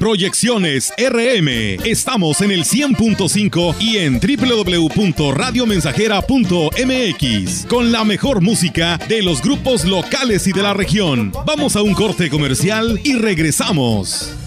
Proyecciones RM. Estamos en el 100.5 y en www.radiomensajera.mx con la mejor música de los grupos locales y de la región. Vamos a un corte comercial y regresamos.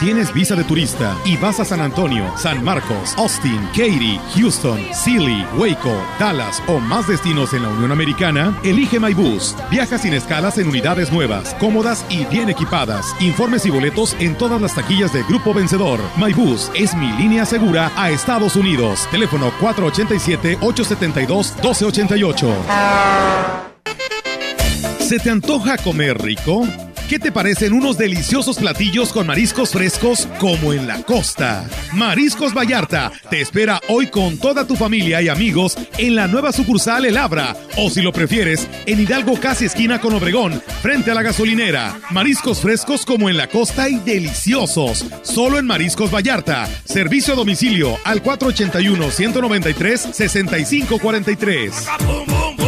Tienes visa de turista y vas a San Antonio, San Marcos, Austin, Katy, Houston, Sealy, Waco, Dallas o más destinos en la Unión Americana, elige MyBus. Viaja sin escalas en unidades nuevas, cómodas y bien equipadas. Informes y boletos en todas las taquillas de Grupo Vencedor. MyBus es mi línea segura a Estados Unidos. Teléfono 487-872-1288. ¿Se te antoja comer rico? ¿Qué te parecen unos deliciosos platillos con mariscos frescos como en la costa? Mariscos Vallarta te espera hoy con toda tu familia y amigos en la nueva sucursal El Abra o si lo prefieres en Hidalgo casi esquina con Obregón frente a la gasolinera. Mariscos frescos como en la costa y deliciosos. Solo en Mariscos Vallarta. Servicio a domicilio al 481 193 6543.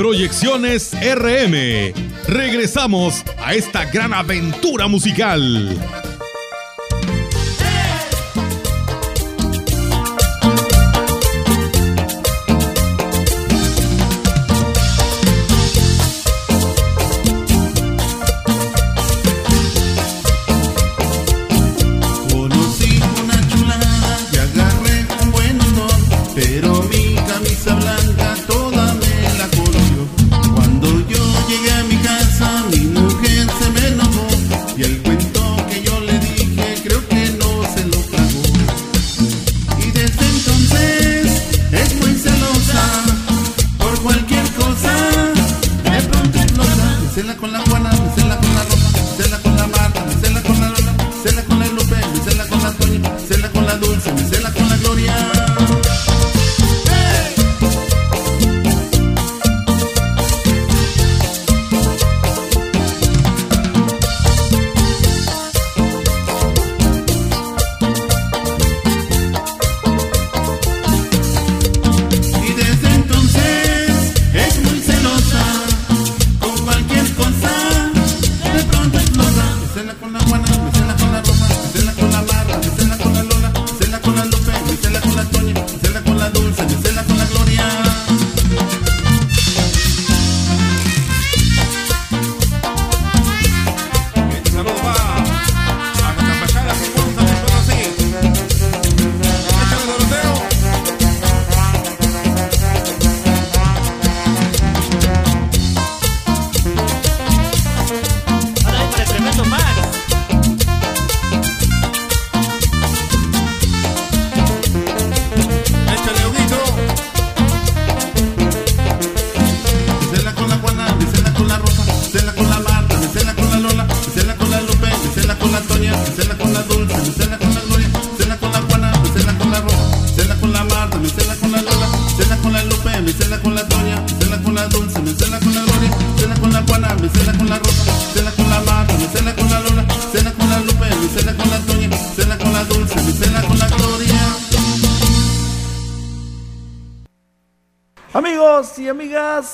Proyecciones RM. Regresamos a esta gran aventura musical.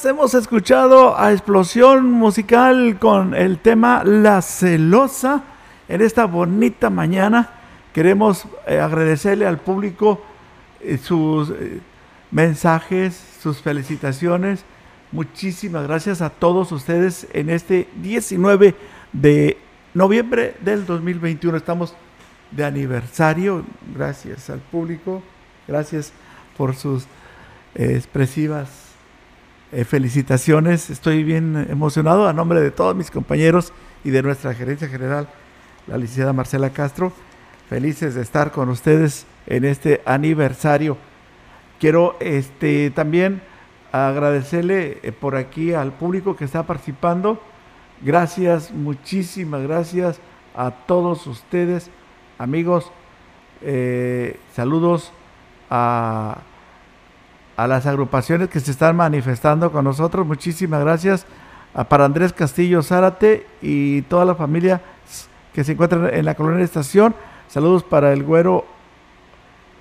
Hemos escuchado a Explosión Musical con el tema La Celosa en esta bonita mañana. Queremos eh, agradecerle al público eh, sus eh, mensajes, sus felicitaciones. Muchísimas gracias a todos ustedes en este 19 de noviembre del 2021. Estamos de aniversario. Gracias al público. Gracias por sus expresivas eh, felicitaciones. Estoy bien emocionado a nombre de todos mis compañeros y de nuestra gerencia general, la licenciada Marcela Castro. Felices de estar con ustedes en este aniversario. Quiero este, también agradecerle eh, por aquí al público que está participando. Gracias, muchísimas gracias a todos ustedes, amigos. Eh, saludos a, a, las agrupaciones que se están manifestando con nosotros. Muchísimas gracias a para Andrés Castillo Zárate y toda la familia que se encuentra en la colonia de estación. Saludos para el güero.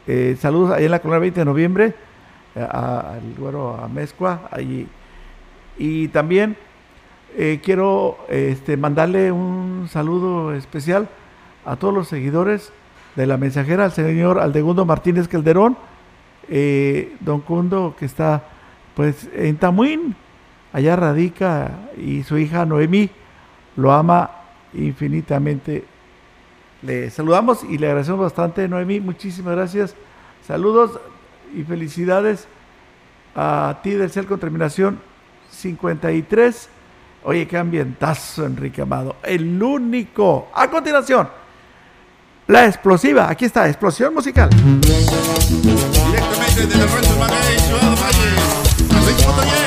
Eh, saludos ahí en la colonia 20 de noviembre al güero Amezcua allí. Y también eh, quiero este, mandarle un saludo especial a todos los seguidores de la mensajera, al señor Aldegundo Martínez Calderón, eh, don Cundo, que está pues en Tamuín, allá radica, y su hija Noemí lo ama infinitamente. Le saludamos y le agradecemos bastante, Noemí, muchísimas gracias. Saludos y felicidades a ti del CEL con terminación 53. Oye, qué ambientazo, Enrique Amado. El único. A continuación, la explosiva. Aquí está, explosión musical. Desde el Rancho Maguey, Ciudad Valle.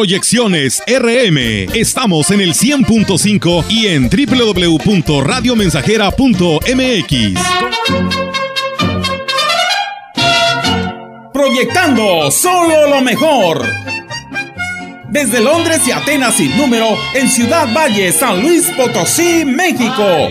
Proyecciones RM. Estamos en el 100.5 y en www.radiomensajera.mx. Proyectando solo lo mejor. Desde Londres y Atenas sin número, en Ciudad Valle, San Luis Potosí, México.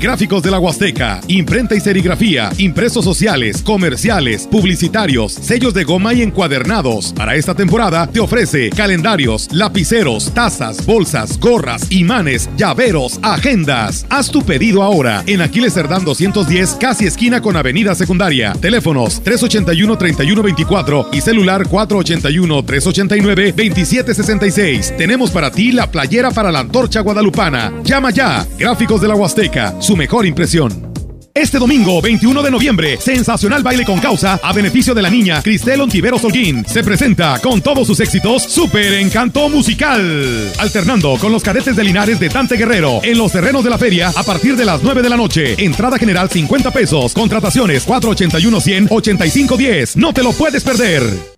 Gráficos de la Huasteca, imprenta y serigrafía, impresos sociales, comerciales, publicitarios, sellos de goma y encuadernados. Para esta temporada te ofrece calendarios, lapiceros, tazas, bolsas, gorras, imanes, llaveros, agendas. Haz tu pedido ahora en Aquiles Cerdán 210, casi esquina con Avenida Secundaria. Teléfonos 381-3124 y celular 481-389-2766. Tenemos para ti la playera para la antorcha guadalupana. Llama ya. Gráficos de la Huasteca, su mejor impresión. Este domingo, 21 de noviembre, sensacional baile con causa a beneficio de la niña Cristel Ontiveros Holguín. Se presenta con todos sus éxitos Super Encanto Musical. Alternando con los cadetes de Linares de Dante Guerrero en los terrenos de la feria a partir de las 9 de la noche. Entrada general 50 pesos. Contrataciones 481 100 85 10. No te lo puedes perder.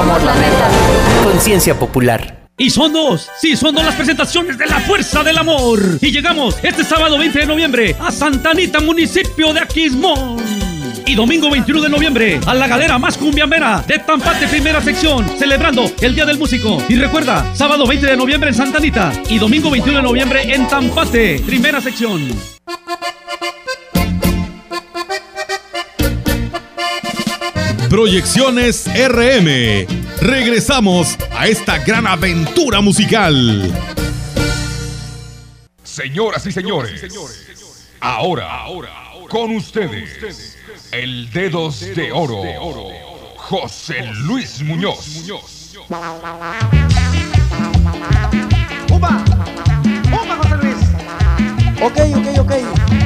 Somos la neta. Conciencia popular. Y son dos, sí, son dos las presentaciones de la Fuerza del Amor. Y llegamos este sábado 20 de noviembre a Santa Anita, municipio de Aquismón. Y domingo 21 de noviembre a la galera más cumbiambera de Tampate primera sección, celebrando el Día del Músico. Y recuerda, sábado 20 de noviembre en Santa Anita y domingo 21 de noviembre en Tampate, primera sección. Proyecciones RM. Regresamos a esta gran aventura musical. Señoras y señores, ahora, ahora, con ustedes, el Dedos de Oro, José Luis Muñoz. Ok, ok, ok.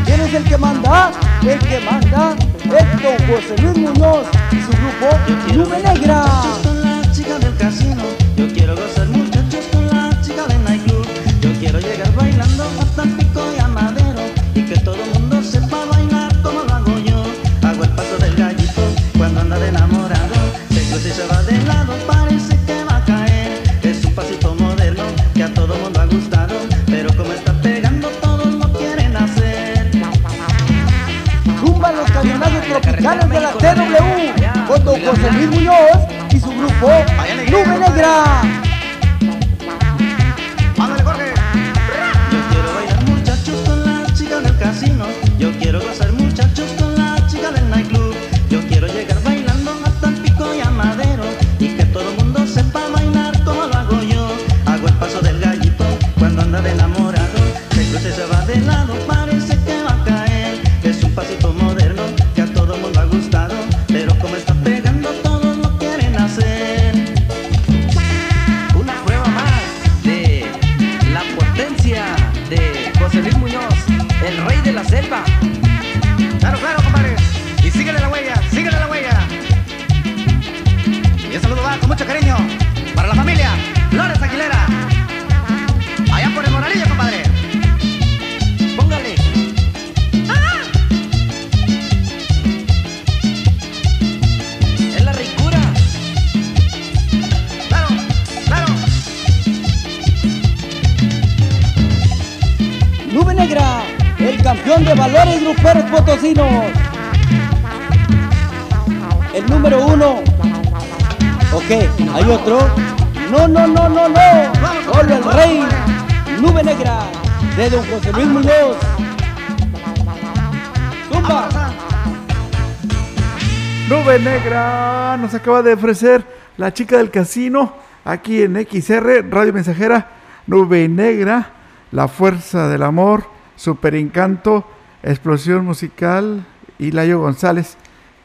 ¿Quién es el que manda? El que manda es don José Luis Muñoz y su grupo Nube Negra. con la chica del casino. Yo quiero gozar muchachos con la chica del nightclub. Yo quiero llegar bailando hasta pico y a madero. Y que todo tropicales de la TW con don José Luis Muñoz y su grupo Nube Negra. Yo quiero bailar muchachos con la chica del casino. Yo quiero gozar acaba de ofrecer la chica del casino aquí en XR, Radio Mensajera, Nube Negra, La Fuerza del Amor, Super Encanto, Explosión Musical y Layo González,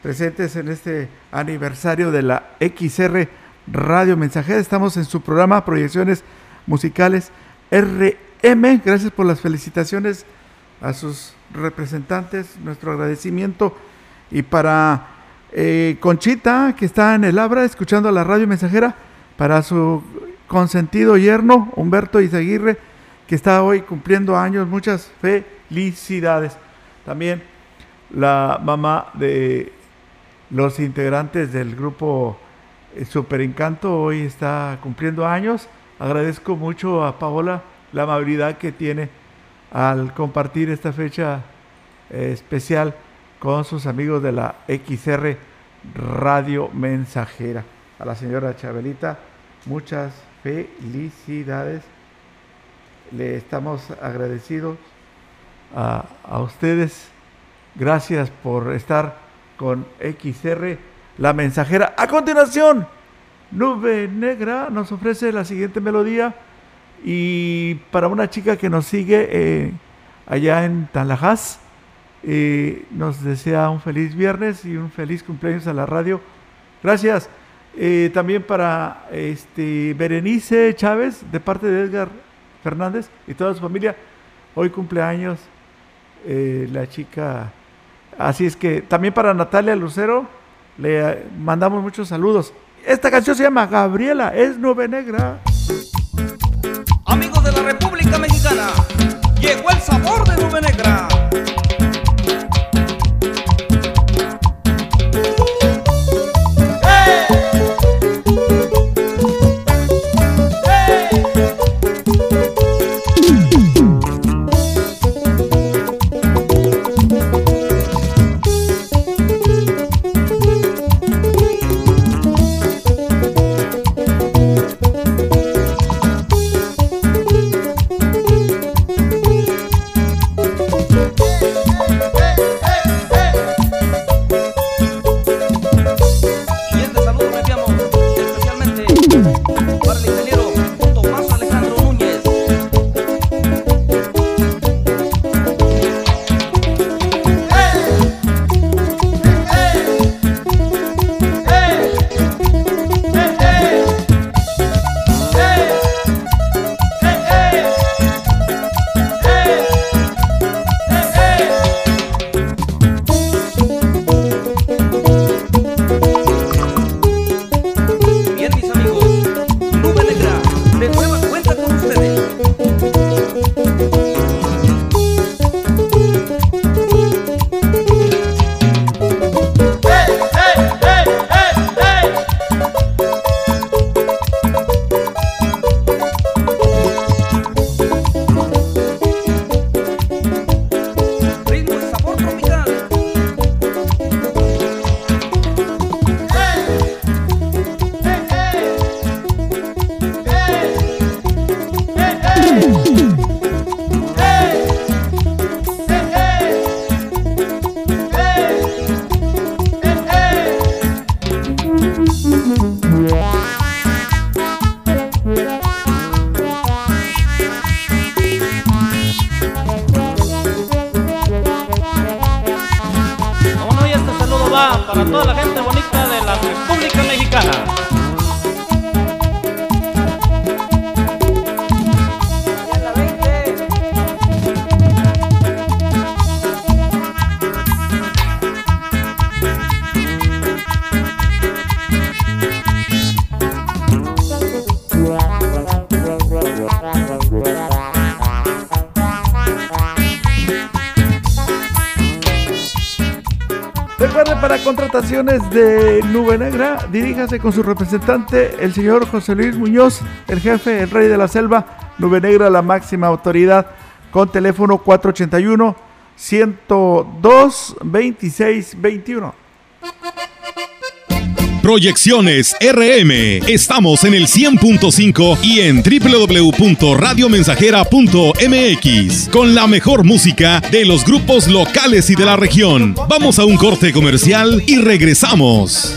presentes en este aniversario de la XR Radio Mensajera. Estamos en su programa Proyecciones Musicales RM. Gracias por las felicitaciones a sus representantes, nuestro agradecimiento. Y para eh, Conchita, que está en el Abra, escuchando la radio mensajera, para su consentido yerno, Humberto Izaguirre, que está hoy cumpliendo años, muchas felicidades. También la mamá de los integrantes del grupo eh, Super Encanto hoy está cumpliendo años. Agradezco mucho a Paola la amabilidad que tiene al compartir esta fecha eh, especial con sus amigos de la XR Radio Mensajera. A la señora Chabelita, muchas felicidades. Le estamos agradecidos a, ustedes. Gracias por estar con XR, la mensajera. A continuación, Nube Negra nos ofrece la siguiente melodía. Y para una chica que nos sigue eh, allá en Tanlajas, eh, nos desea un feliz viernes y un feliz cumpleaños a la radio. Gracias. Eh, también para este, Berenice Chávez, de parte de Edgar Fernández y toda su familia. Hoy cumpleaños la chica. Así es que también para Natalia Lucero le mandamos muchos saludos. Esta canción se llama Gabriela, es Nube Negra. Amigos de la República Mexicana, llegó el sabor de Nube Negra. Para toda la gente bonita de la República Mexicana. Contrataciones de Nube Negra, diríjase con su representante, el señor José Luis Muñoz, el jefe, el rey de la selva, Nube Negra, la máxima autoridad, con teléfono 481 102 2621. Proyecciones RM. Estamos en el 100.5 y en www.radiomensajera.mx con la mejor música de los grupos locales y de la región. Vamos a un corte comercial y regresamos.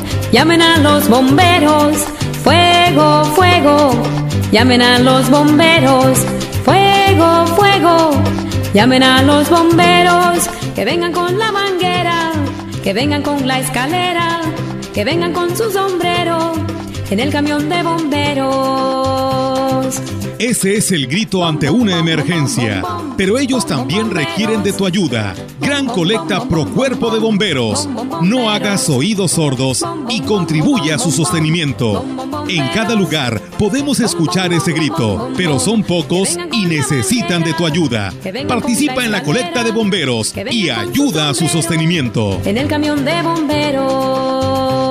llamen a los bomberos. Fuego, fuego, llamen a los bomberos. Fuego, fuego, llamen a los bomberos. Que vengan con la manguera, que vengan con la escalera, que vengan con su sombrero en el camión de bomberos. Ese es el grito ante una emergencia, pero ellos también requieren de tu ayuda. Gran colecta pro cuerpo de bomberos. No hagas oídos sordos y contribuye a su sostenimiento. En cada lugar podemos escuchar ese grito, pero son pocos y necesitan de tu ayuda. Participa en la colecta de bomberos y ayuda a su sostenimiento. En el camión de bomberos.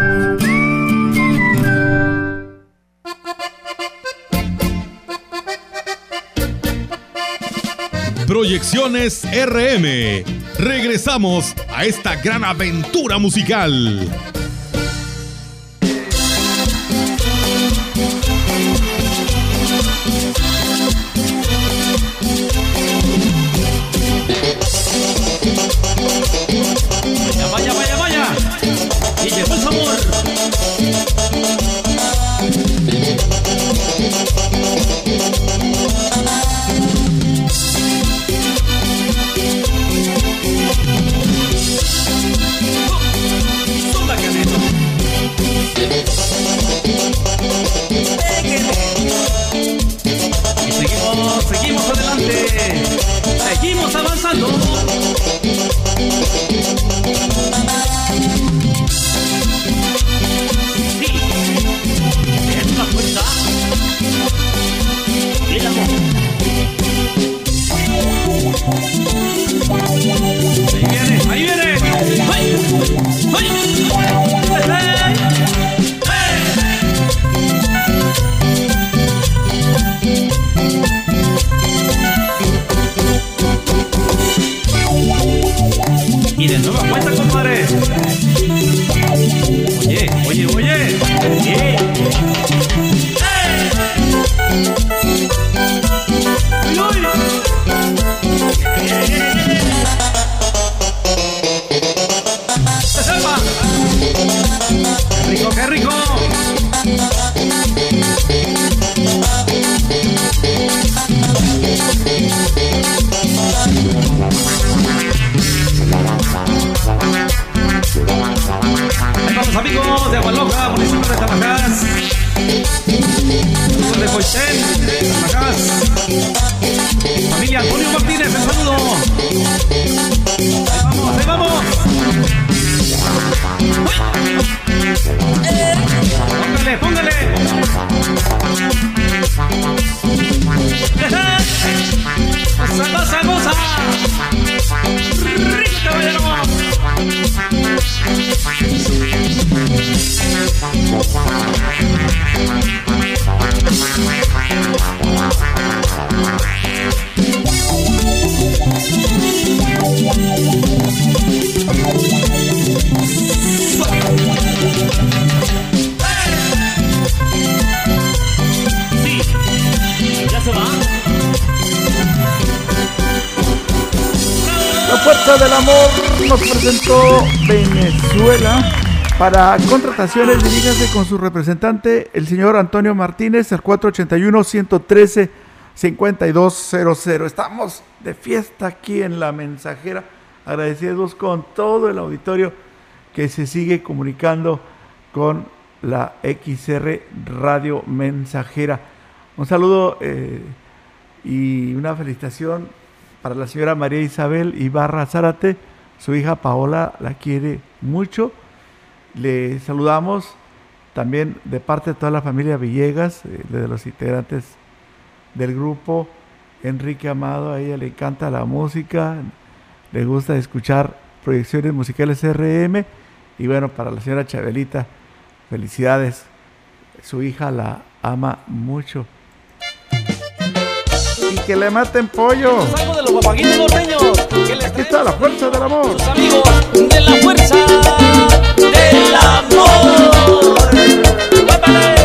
Proyecciones RM. Regresamos a esta gran aventura musical. Fuerza del Amor nos presentó Venezuela. Para contrataciones, diríjase con su representante, el señor Antonio Martínez, al 481-113-5200. Estamos de fiesta aquí en La Mensajera, agradecidos con todo el auditorio que se sigue comunicando con la XR Radio Mensajera. Un saludo eh, y una felicitación para la señora María Isabel Ibarra Zárate. Su hija Paola la quiere mucho. Le saludamos también de parte de toda la familia Villegas, eh, de los integrantes del grupo. Enrique Amado, a ella le encanta la música, le gusta escuchar proyecciones musicales RM. Y bueno, para la señora Chabelita, felicidades. Su hija la ama mucho. Que le maten pollo. Algo de los papaguitos norteños. Aquí está la fuerza del amor. sus amigos de la fuerza del amor. ¡Guápale!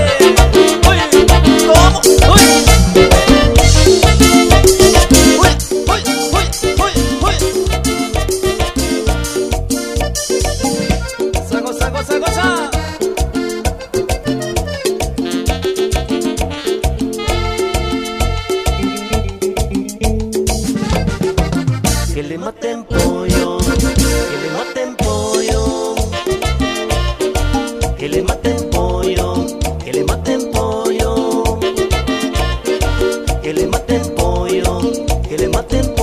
Que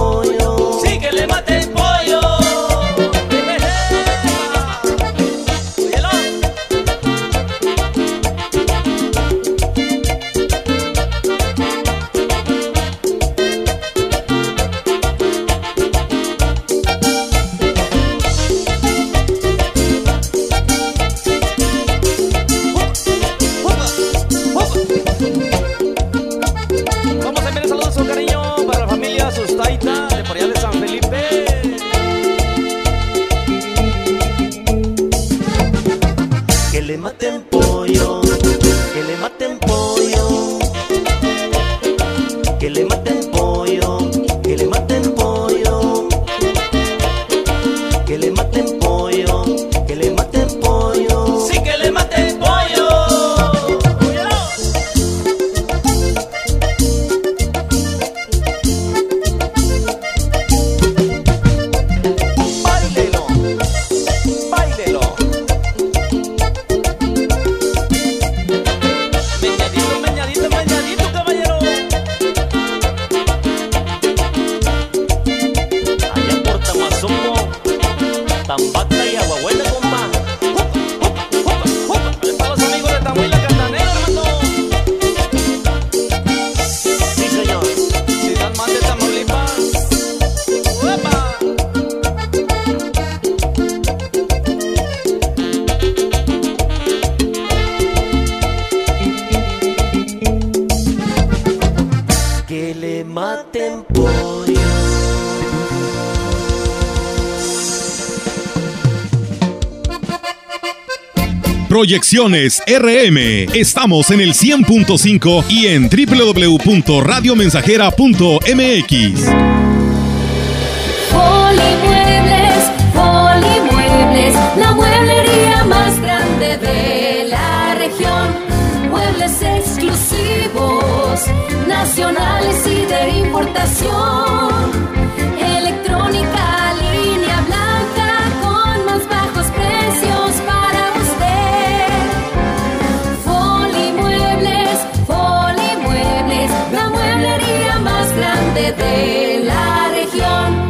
Proyecciones RM. Estamos en el 100.5 y en www.radiomensajera.mx. Polimuebles, Polimuebles, la mueblería más grande de la región. Muebles exclusivos, nacionales y de importación. De la región.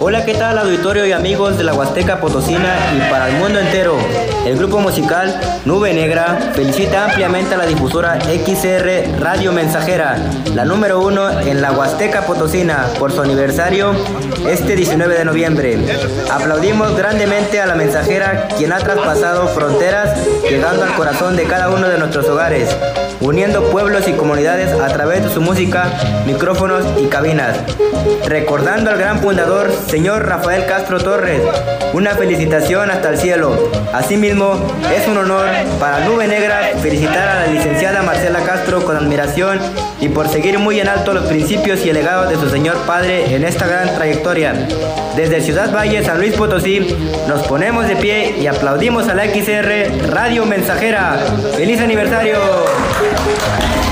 Hola, ¿qué tal auditorio y amigos de la Huasteca Potosina y para el mundo entero? El grupo musical Nube Negra felicita ampliamente a la difusora XR Radio Mensajera, la número uno en la Huasteca Potosina, por su aniversario este 19 de noviembre. Aplaudimos grandemente a la mensajera quien ha traspasado fronteras, llegando al corazón de cada uno de nuestros hogares, uniendo pueblos y comunidades a través de su música, micrófonos y cabinas. Recordando al gran fundador, señor Rafael Castro Torres, una felicitación hasta el cielo. Asimismo, es un honor para Nube Negra felicitar a la licenciada Marcela Castro con admiración y por seguir muy en alto los principios y el legado de su señor padre en esta gran trayectoria. Desde Ciudad Valle, San Luis Potosí, nos ponemos de pie y aplaudimos a la XR Radio Mensajera. ¡Feliz aniversario! Thank you.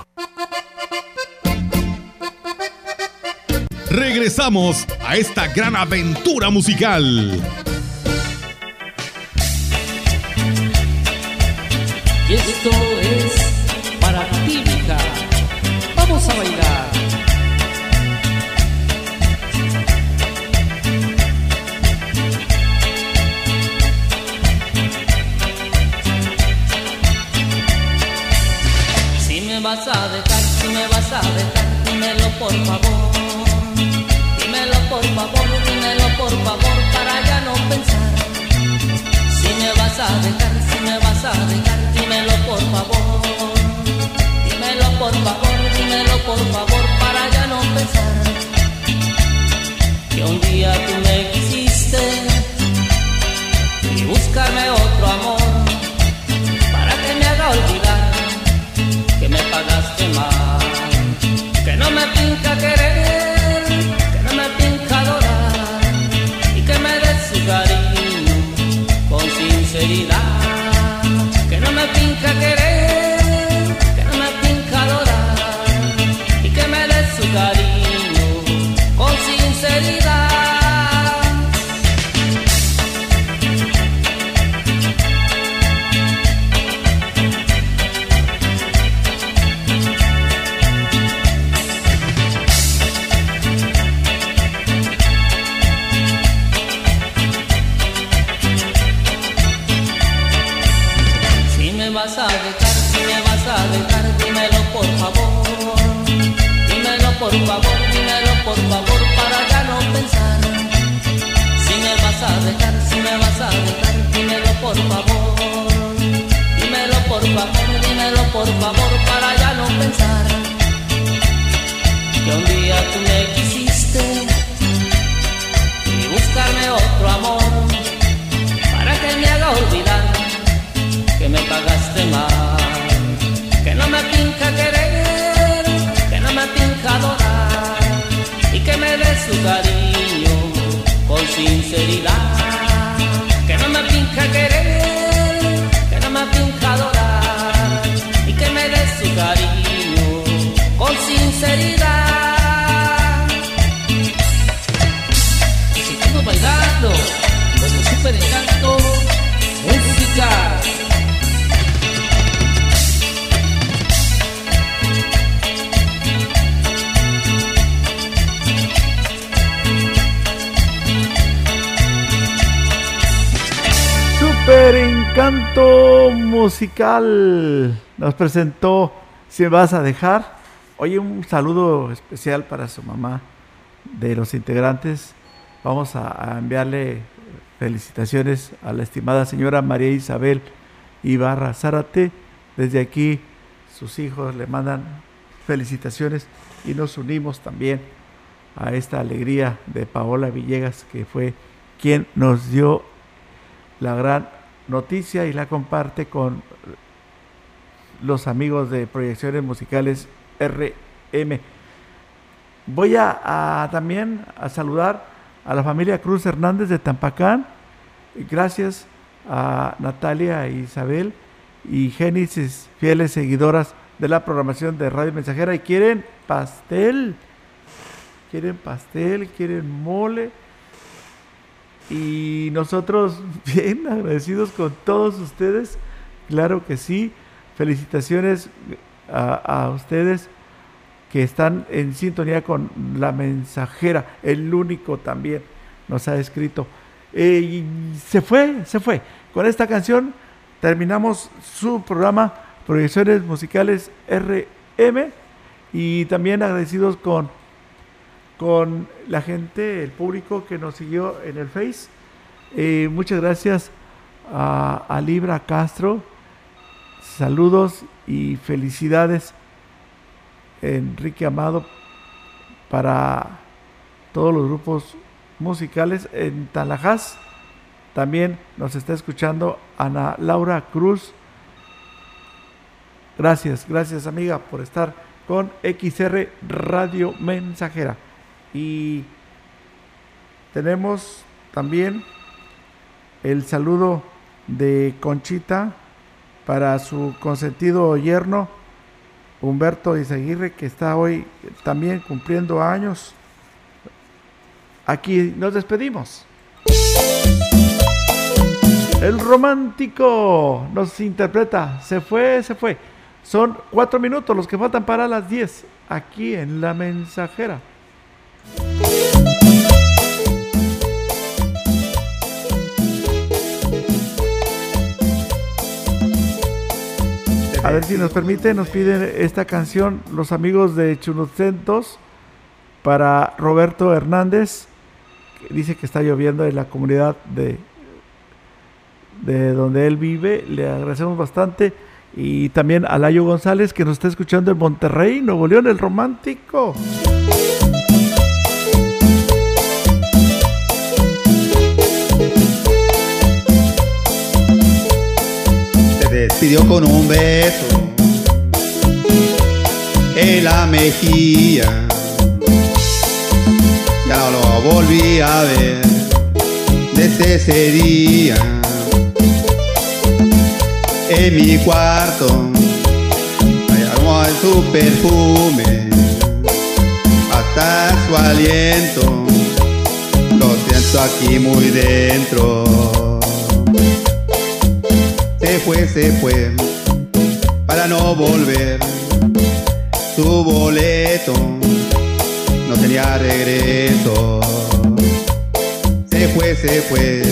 Regresamos a esta gran aventura musical. Cariño con sinceridad, que no me pinta querer, que no me pinta adorar y que me des su cariño con sinceridad. Seguimos bailando con un super encanto musical. Nos presentó Si vas a dejar. Oye, un saludo especial para su mamá de los integrantes. Vamos a, a enviarle felicitaciones a la estimada señora María Isabel Ibarra Zárate. Desde aquí sus hijos le mandan felicitaciones y nos unimos también a esta alegría de Paola Villegas, que fue quien nos dio la gran noticia y la comparte con los amigos de Proyecciones Musicales RM. Voy a, también a saludar a la familia Cruz Hernández de Tampacán. Gracias a Natalia e Isabel y Génesis, fieles seguidoras de la programación de Radio Mensajera y quieren pastel. Quieren pastel, quieren mole. Y nosotros bien agradecidos con todos ustedes. Claro que sí. Felicitaciones a, ustedes que están en sintonía con la mensajera. El único también nos ha escrito. Eh, y se fue, se fue. Con esta canción terminamos su programa Proyecciones Musicales RM. Y también agradecidos con, con la gente, el público que nos siguió en el Face. Eh, muchas gracias a, a Libra Castro. Saludos y felicidades Enrique Amado para todos los grupos musicales en Talajás. También nos está escuchando Ana Laura Cruz. Gracias, gracias amiga por estar con XR Radio Mensajera. Y tenemos también el saludo de Conchita para su consentido yerno Humberto Izaguirre, que está hoy también cumpliendo años. Aquí nos despedimos. El romántico nos interpreta. Se fue, se fue. Son cuatro minutos los que faltan para las diez. Aquí en la mensajera. A ver si nos permite, nos piden esta canción los amigos de Chunucentos para Roberto Hernández, que dice que está lloviendo en la comunidad de, de donde él vive. Le agradecemos bastante. Y también a Layo González, que nos está escuchando en Monterrey, Nuevo León, el romántico. Despidió con un beso en la mejilla. Ya no lo volví a ver desde ese día. En mi cuarto hay su perfume, hasta su aliento, lo siento aquí muy dentro se fue, se fue, para no volver. Su boleto no tenía regreso. Se fue, se fue,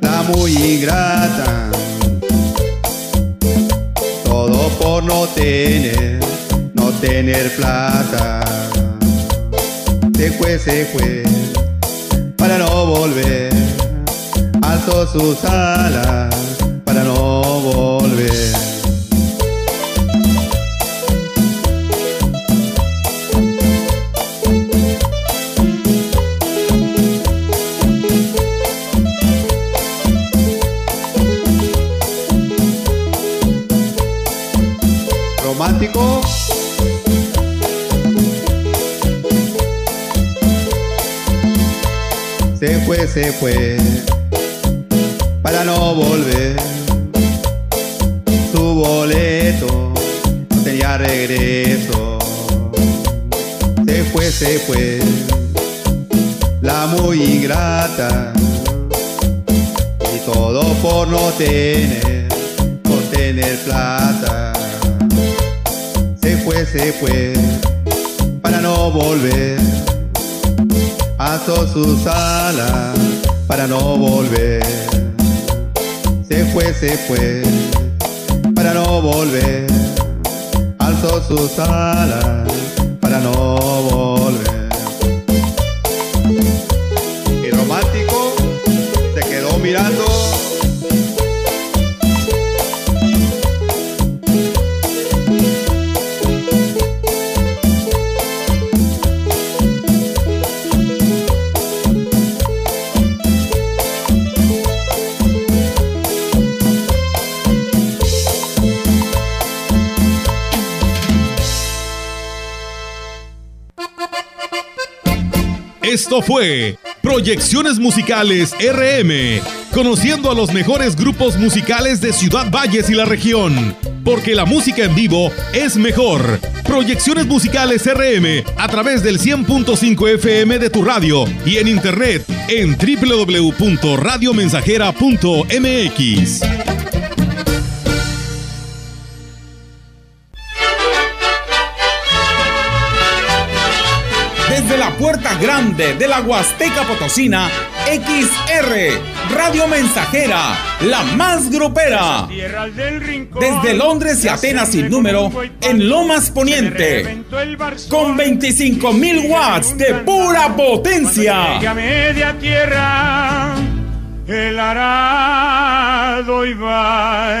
la muy ingrata. Todo por no tener, no tener plata. Se fue, se fue, para no volver. Alzó sus alas Romántico. Se fue, se fue, para no volver Se fue, fue, la muy ingrata. Y todo por no tener, no tener plata. Se fue, se fue, para no volver. Alzó sus alas para no volver. Se fue, se fue para no volver. Alzó sus alas para no volver. Esto fue Proyecciones Musicales RM, conociendo a los mejores grupos musicales de Ciudad Valles y la región. Porque la música en vivo es mejor. Proyecciones Musicales RM a través del 100.5 FM de tu radio y en internet en www.radiomensajera.mx. Desde la puerta grande de la Huasteca Potosina, XR, Radio Mensajera, la más grupera. Desde Londres y Atenas sin número, en Lomas Poniente. Con 25 mil watts de pura potencia. media tierra, el arado y va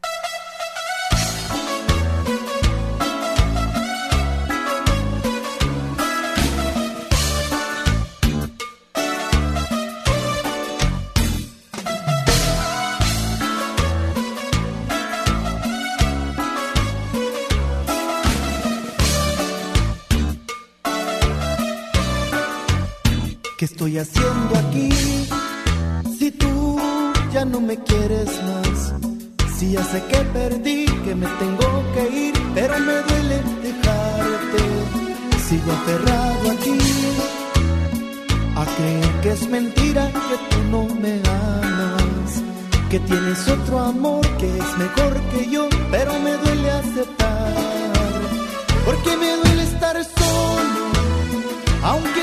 Estoy haciendo aquí? Si tú ya no me quieres más. Si ya sé que perdí, que me tengo que ir, pero me duele dejarte. Sigo aferrado aquí a creer que es mentira que tú no me amas. Que tienes otro amor que es mejor que yo, pero me duele aceptar. Porque me duele estar solo, aunque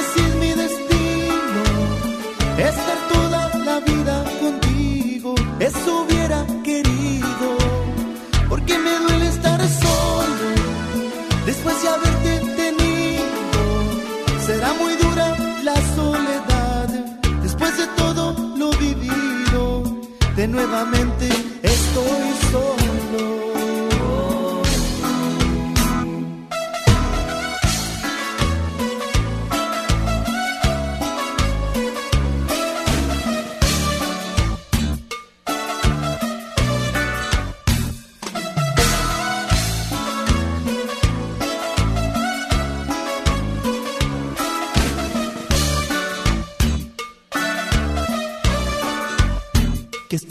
De nuevamente estoy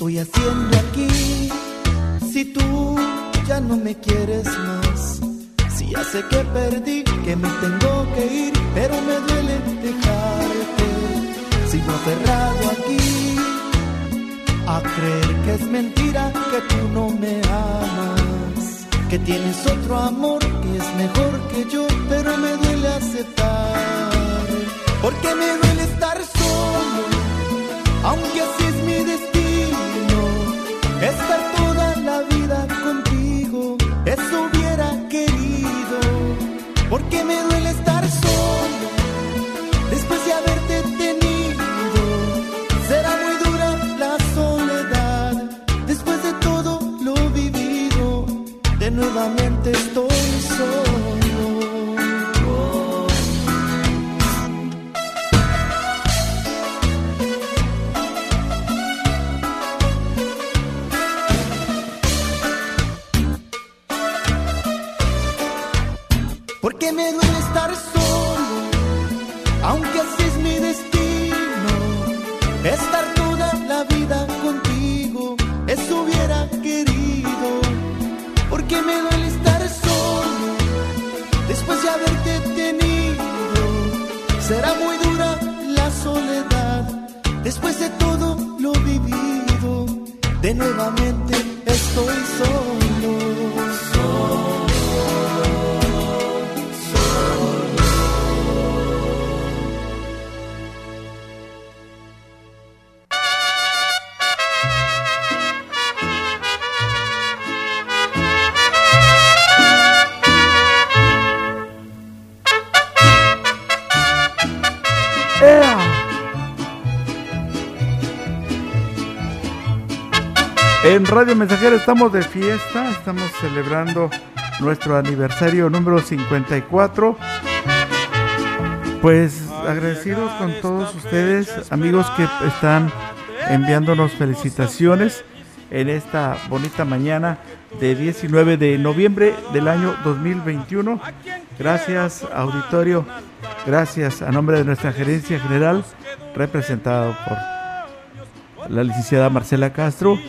estoy haciendo aquí? Si tú ya no me quieres más. Si ya sé que perdí, que me tengo que ir, pero me duele dejarte. Sigo aferrado aquí a creer que es mentira que tú no me amas. Que tienes otro amor que es mejor que yo, pero me duele aceptar. Porque me duele me duele estar solo, aunque así es mi destino. Estar toda la vida contigo, eso hubiera querido. Porque me duele estar solo, después de haberte tenido. Será muy dura la soledad, después de todo lo vivido. De nuevamente Radio Mensajera estamos de fiesta, estamos celebrando nuestro aniversario número 54. Pues agradecidos con todos ustedes, amigos que están enviándonos felicitaciones en esta bonita mañana de 19 de noviembre del año 2021. Gracias, auditorio. Gracias a nombre de nuestra gerencia general, representado por la licenciada Marcela Castro,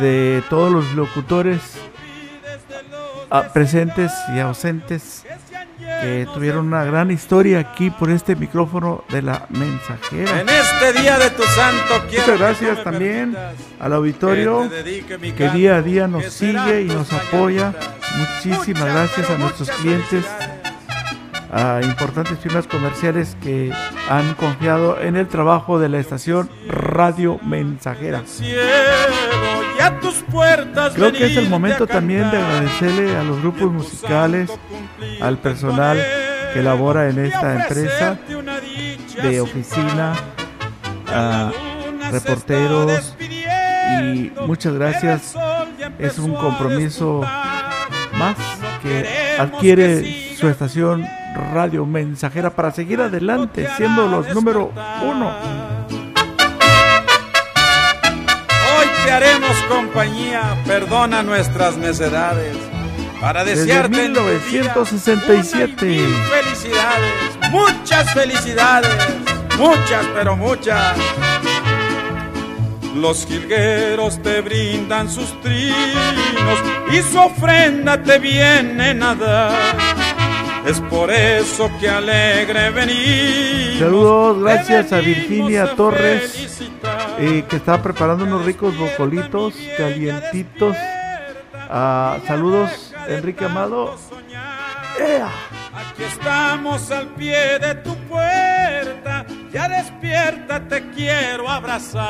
de todos los locutores ah, presentes y ausentes que tuvieron una gran historia aquí por este micrófono de la mensajera. En este día de tu santo quiero Muchas gracias también al auditorio que día a día nos sigue y nos apoya. Muchísimas gracias a nuestros clientes, a importantes firmas comerciales que han confiado en el trabajo de la estación Radio Mensajera. Cielo y a tus puertas Creo que es el momento también de agradecerle a los grupos musicales, al personal que labora en esta empresa de oficina, a reporteros y muchas gracias. Es un compromiso más que adquiere su estación Radio Mensajera para seguir adelante siendo los número uno. Te haremos compañía, perdona nuestras necedades. Para Desde desearte día 1967. mil felicidades, muchas felicidades, muchas, pero muchas. Los jilgueros te brindan sus trinos y su ofrenda te vienen a dar. Es por eso que alegre venimos. Saludos, gracias a Virginia a Torres. Eh, que está preparando unos ricos bocolitos calientitos. Ah, saludos, Enrique Amado. Aquí estamos al pie de tu puerta, ya despierta, te quiero abrazar.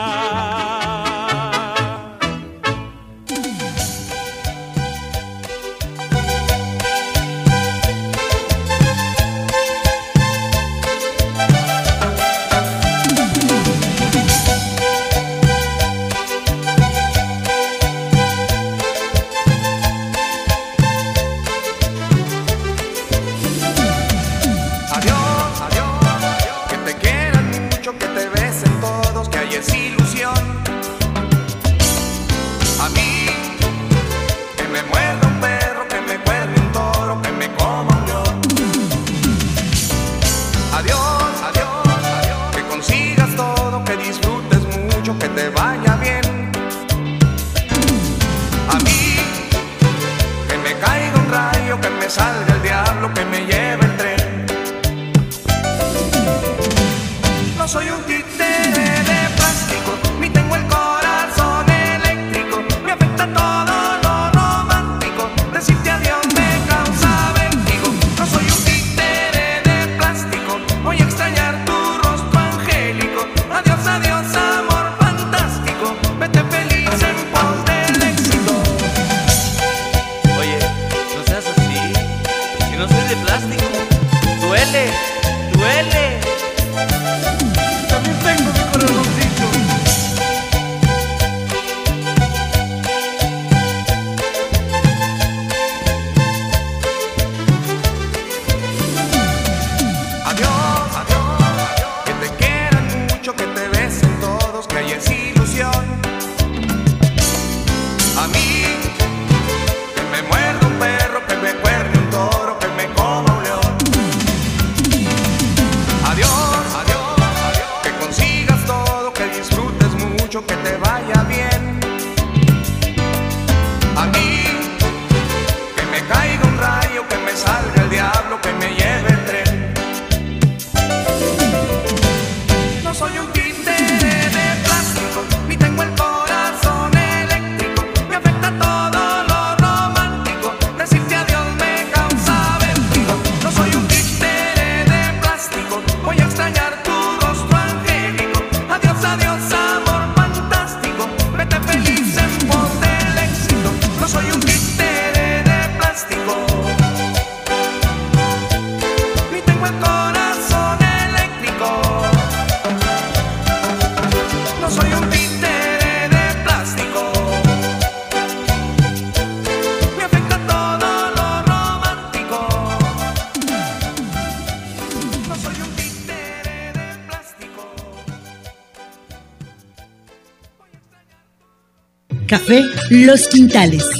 Café Los Quintales.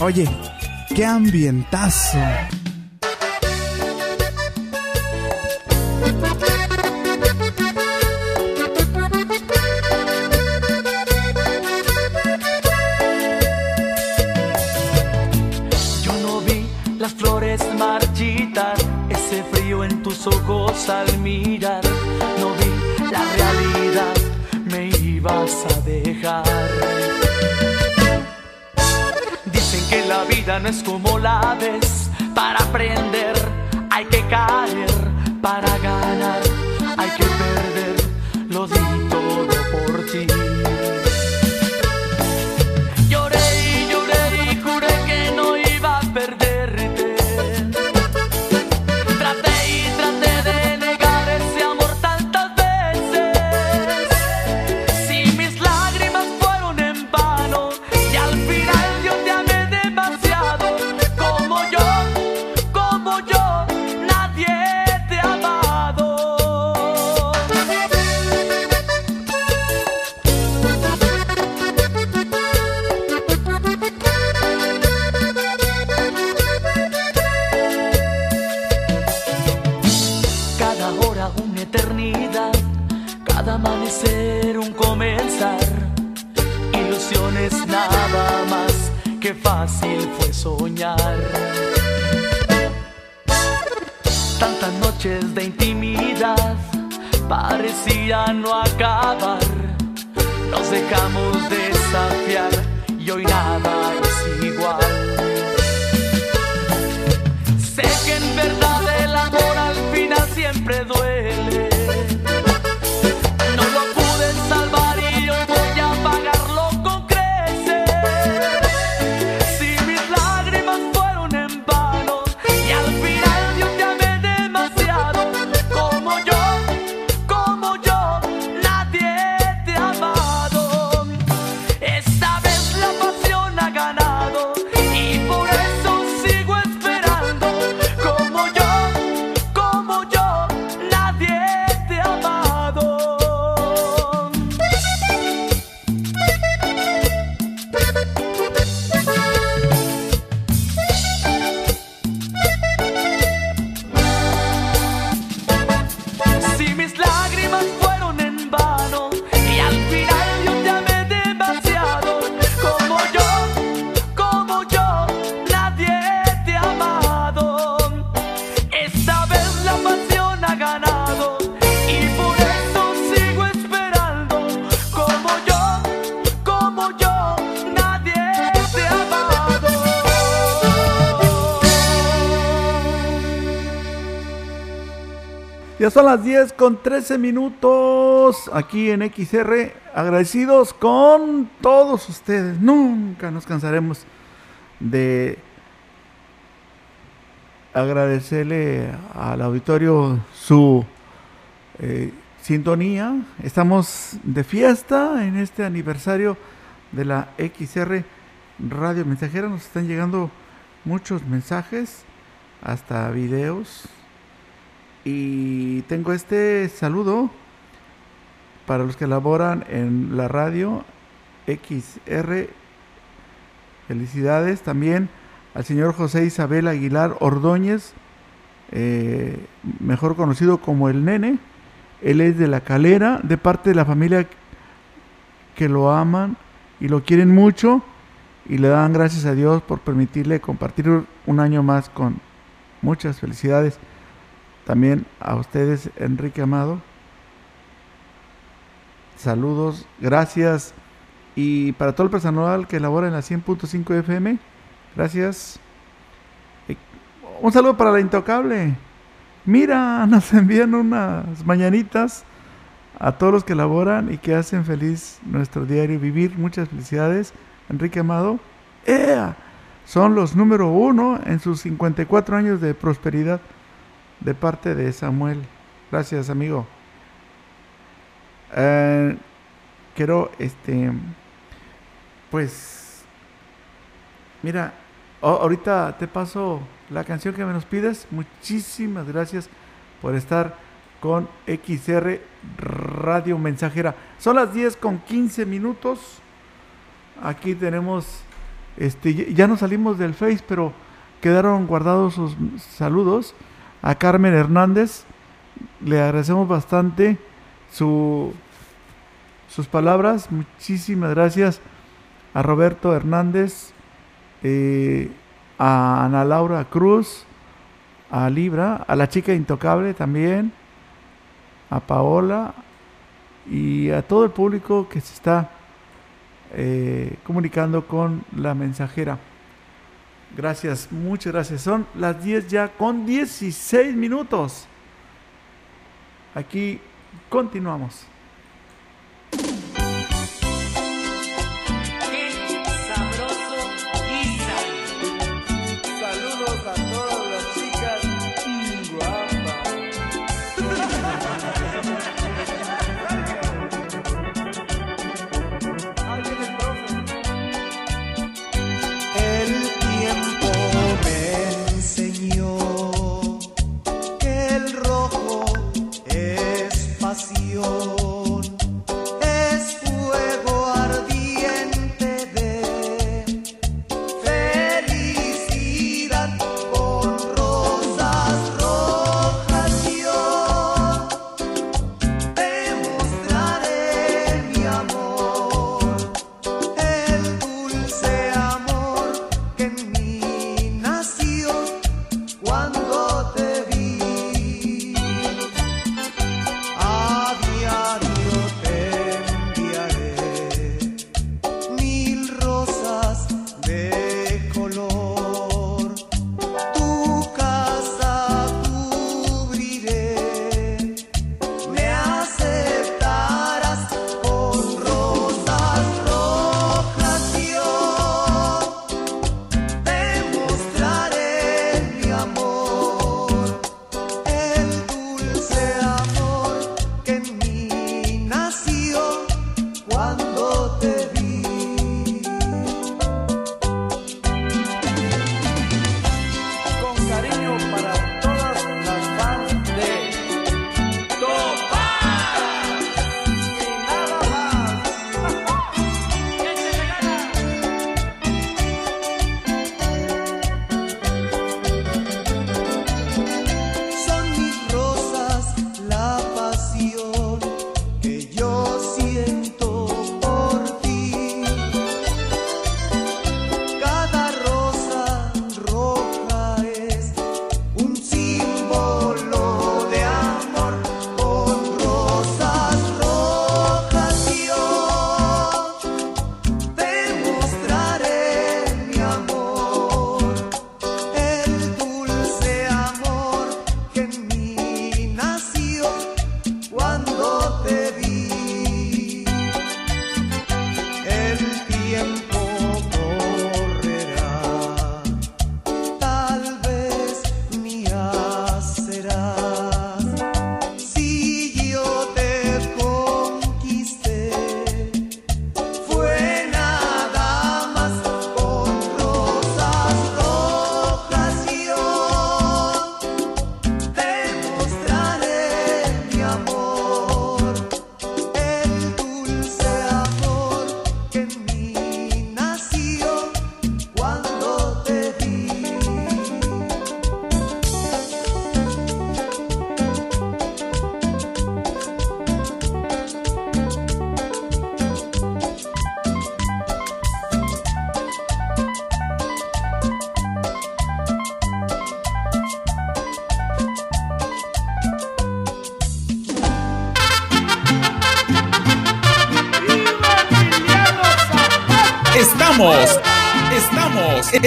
Oye, qué ambientazo. Yo no vi las flores marchitar, ese frío en tus ojos al mirar. No es como la ves, para aprender hay que caer, para ganar hay que perder, con 13 minutos aquí en XR. Agradecidos con todos ustedes. Nunca nos cansaremos de agradecerle al auditorio su eh, sintonía. Estamos de fiesta en este aniversario de la XR Radio Mensajera. Nos están llegando muchos mensajes, hasta videos. Y tengo este saludo para los que laboran en la radio XR. Felicidades también al señor José Isabel Aguilar Ordóñez, eh, mejor conocido como el Nene. Él es de la Calera, de parte de la familia que lo aman y lo quieren mucho. y le dan gracias a Dios por permitirle compartir un año más con muchas felicidades. También a ustedes, Enrique Amado. Saludos, gracias. Y para todo el personal que labora en la 100.5 FM, gracias. Un saludo para la Intocable. Mira, nos envían unas mañanitas a todos los que laboran y que hacen feliz nuestro diario vivir. Muchas felicidades, Enrique Amado. ¡Ea! Son los número uno en sus 54 años de prosperidad de parte de Samuel. Gracias, amigo. Eh, quiero, este, pues, mira, a- ahorita te paso la canción que me nos pides. Muchísimas gracias por estar con XR Radio Mensajera. Son las 10 con 15 minutos. Aquí tenemos, este, ya- ya no salimos del Face, pero quedaron guardados sus saludos a Carmen Hernández. Le agradecemos bastante su, sus palabras. Muchísimas gracias a Roberto Hernández, eh, a Ana Laura Cruz, a Libra, a la chica intocable también, a Paola y a todo el público que se está eh, comunicando con la mensajera. Gracias, muchas gracias. Son las 10 ya con 16 minutos. Aquí continuamos.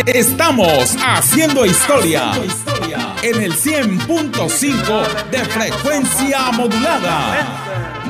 Estamos, haciendo historia en el 100.5 de frecuencia modulada.